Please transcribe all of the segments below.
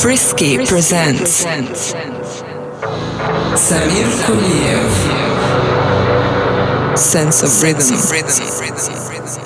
Frisky presents Samir Kuliev Sense of Rhythm. sense of rhythm,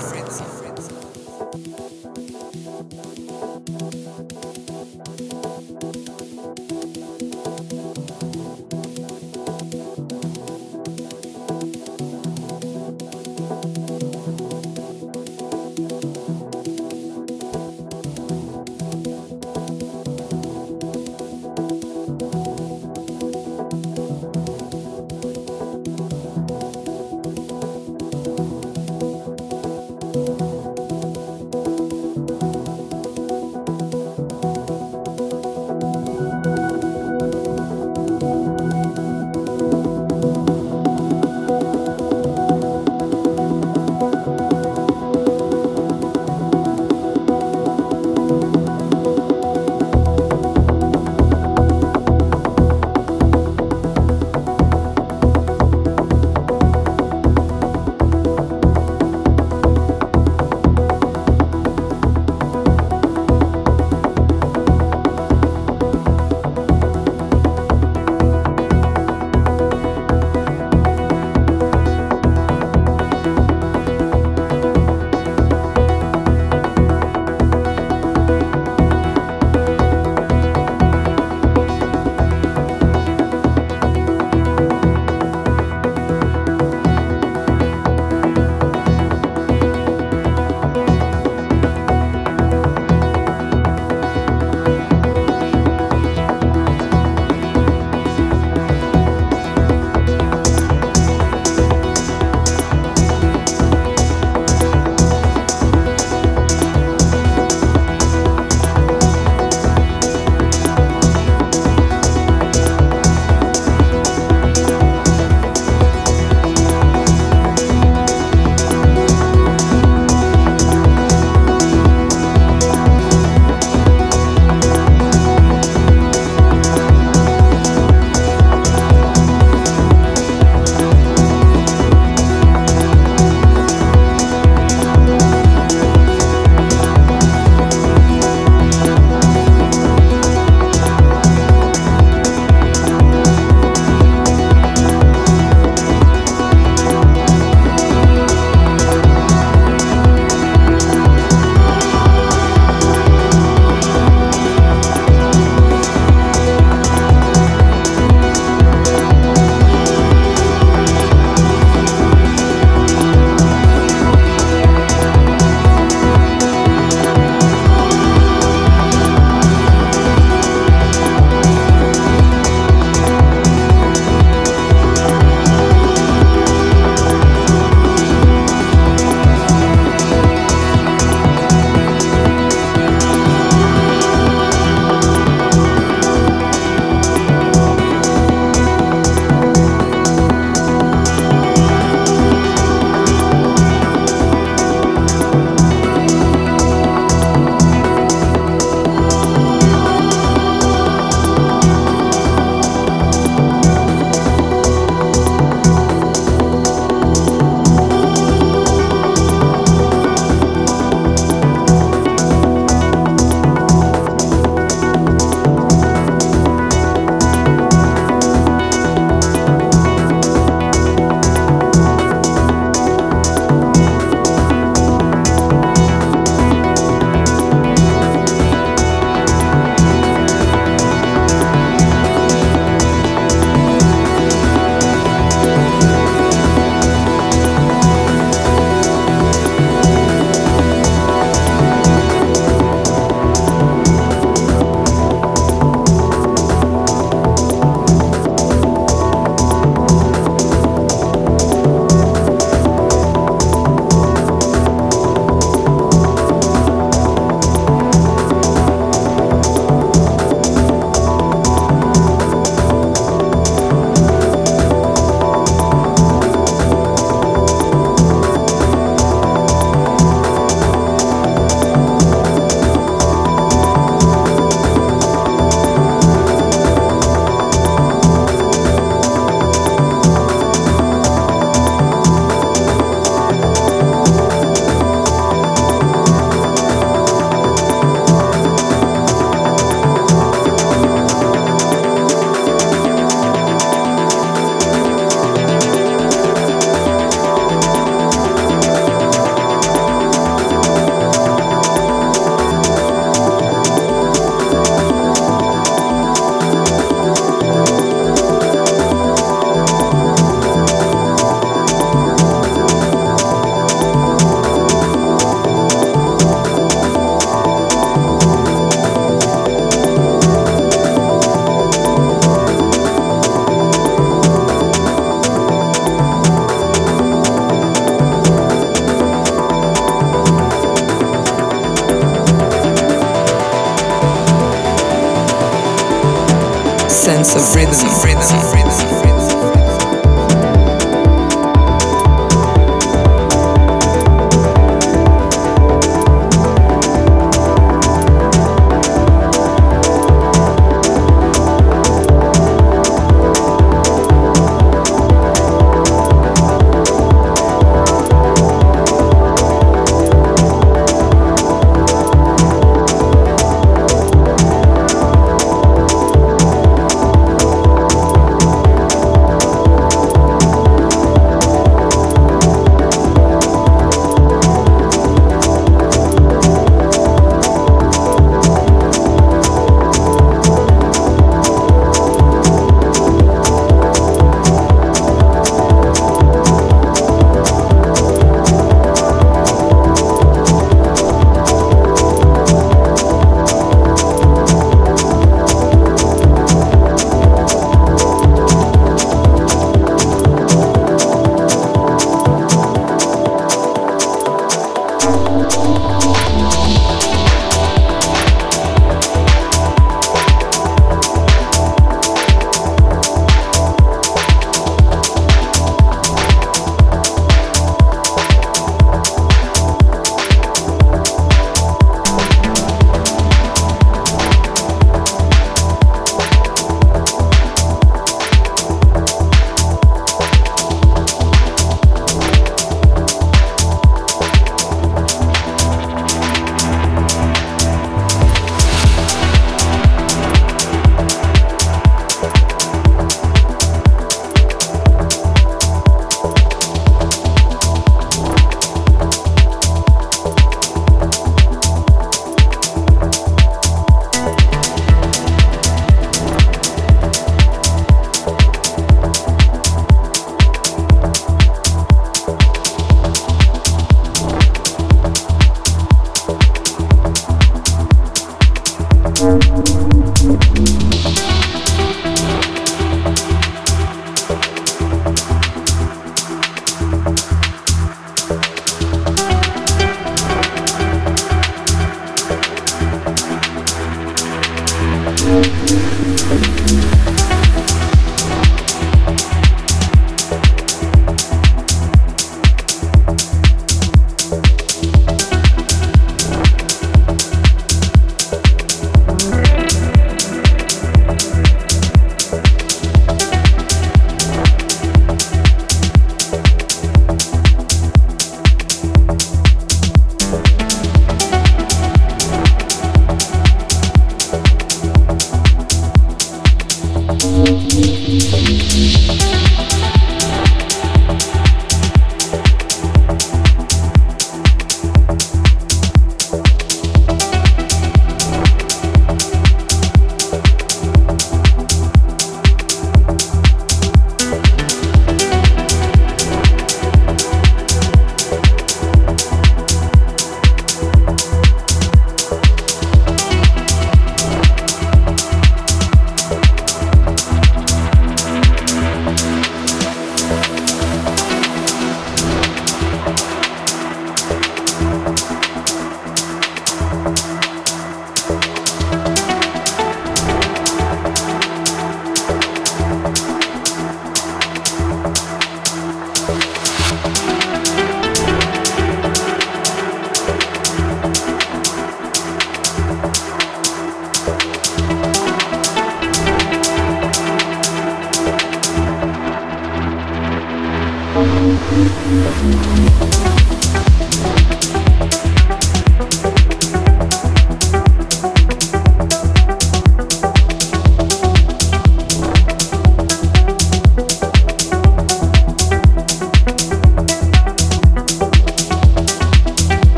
rhythm, rhythm.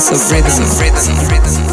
Sense of rhythm.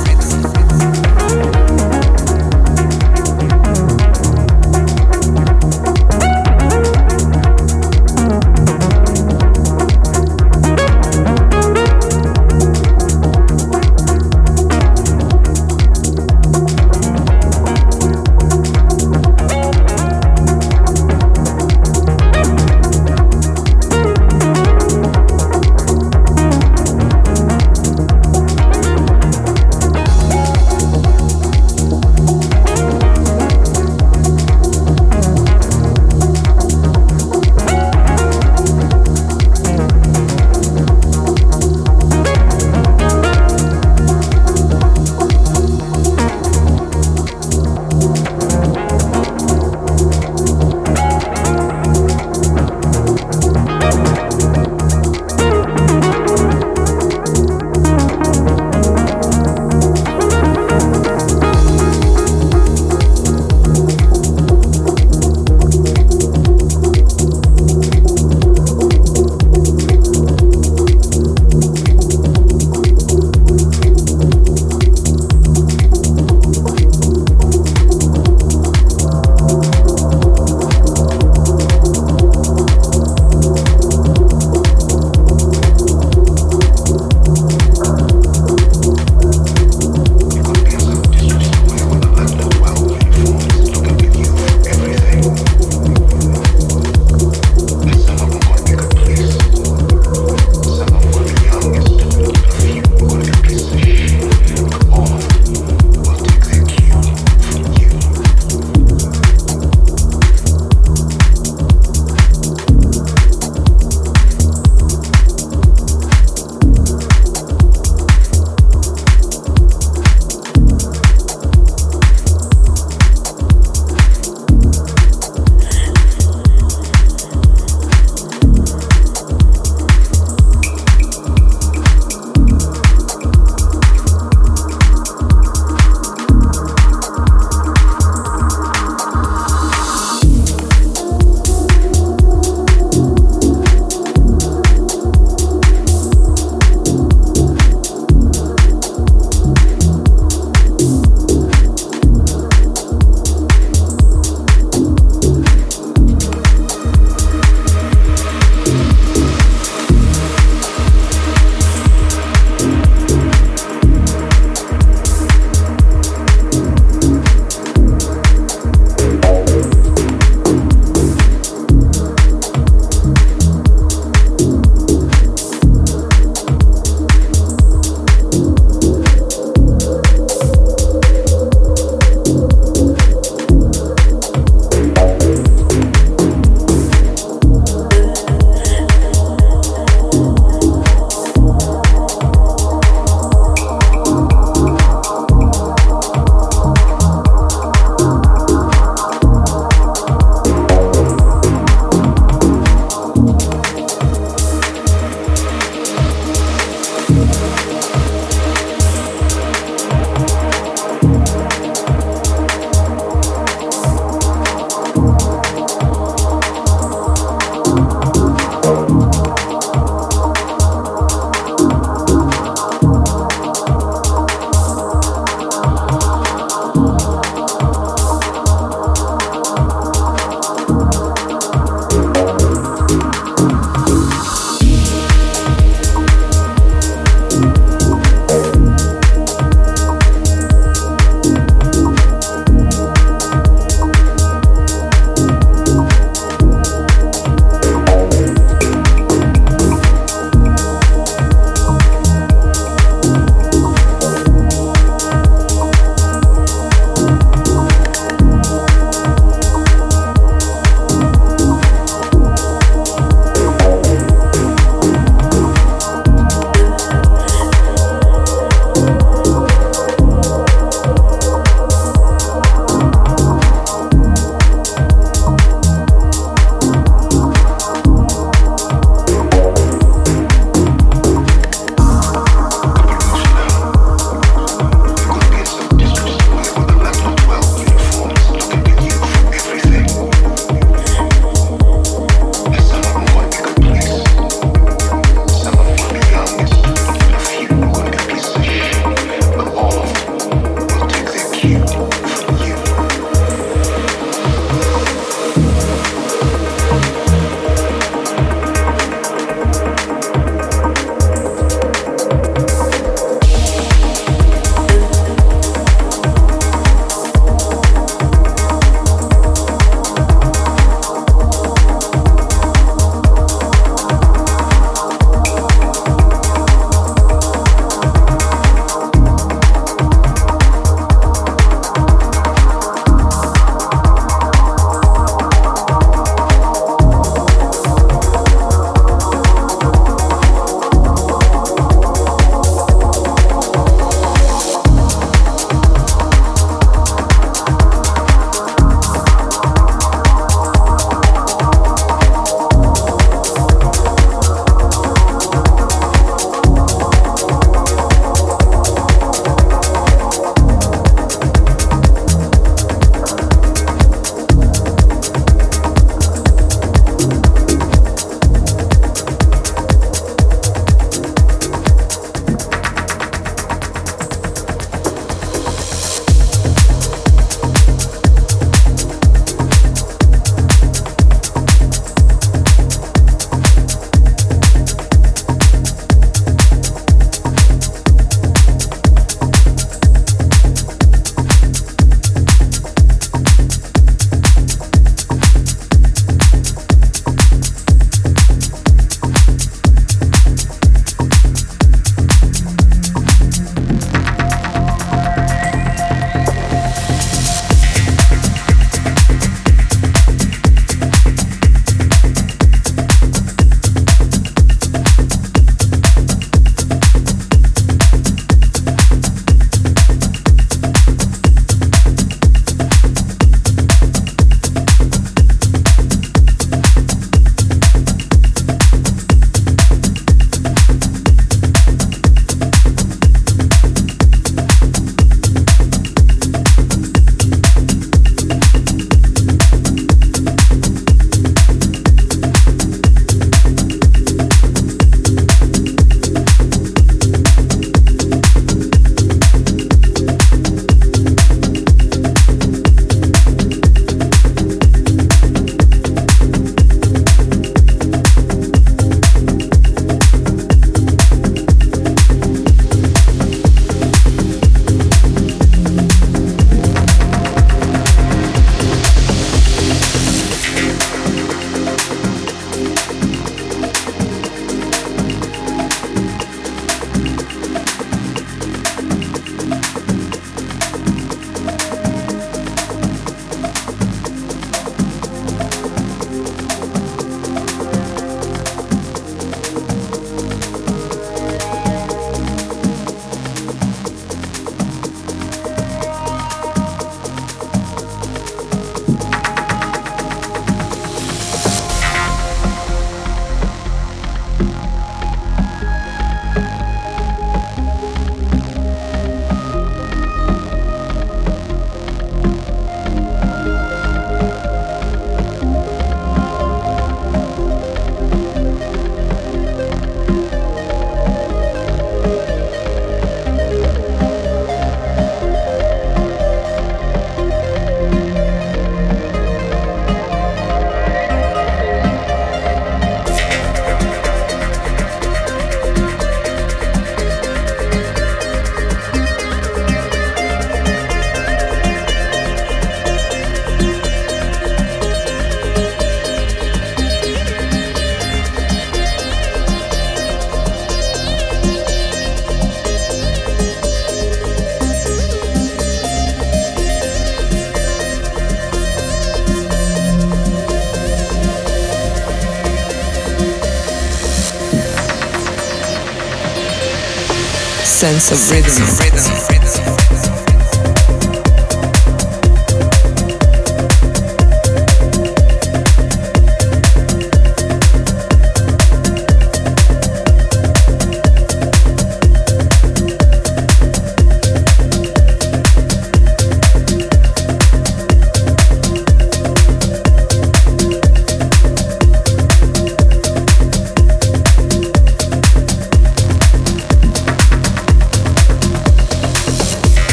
Sense of rhythm.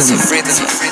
Of rhythm.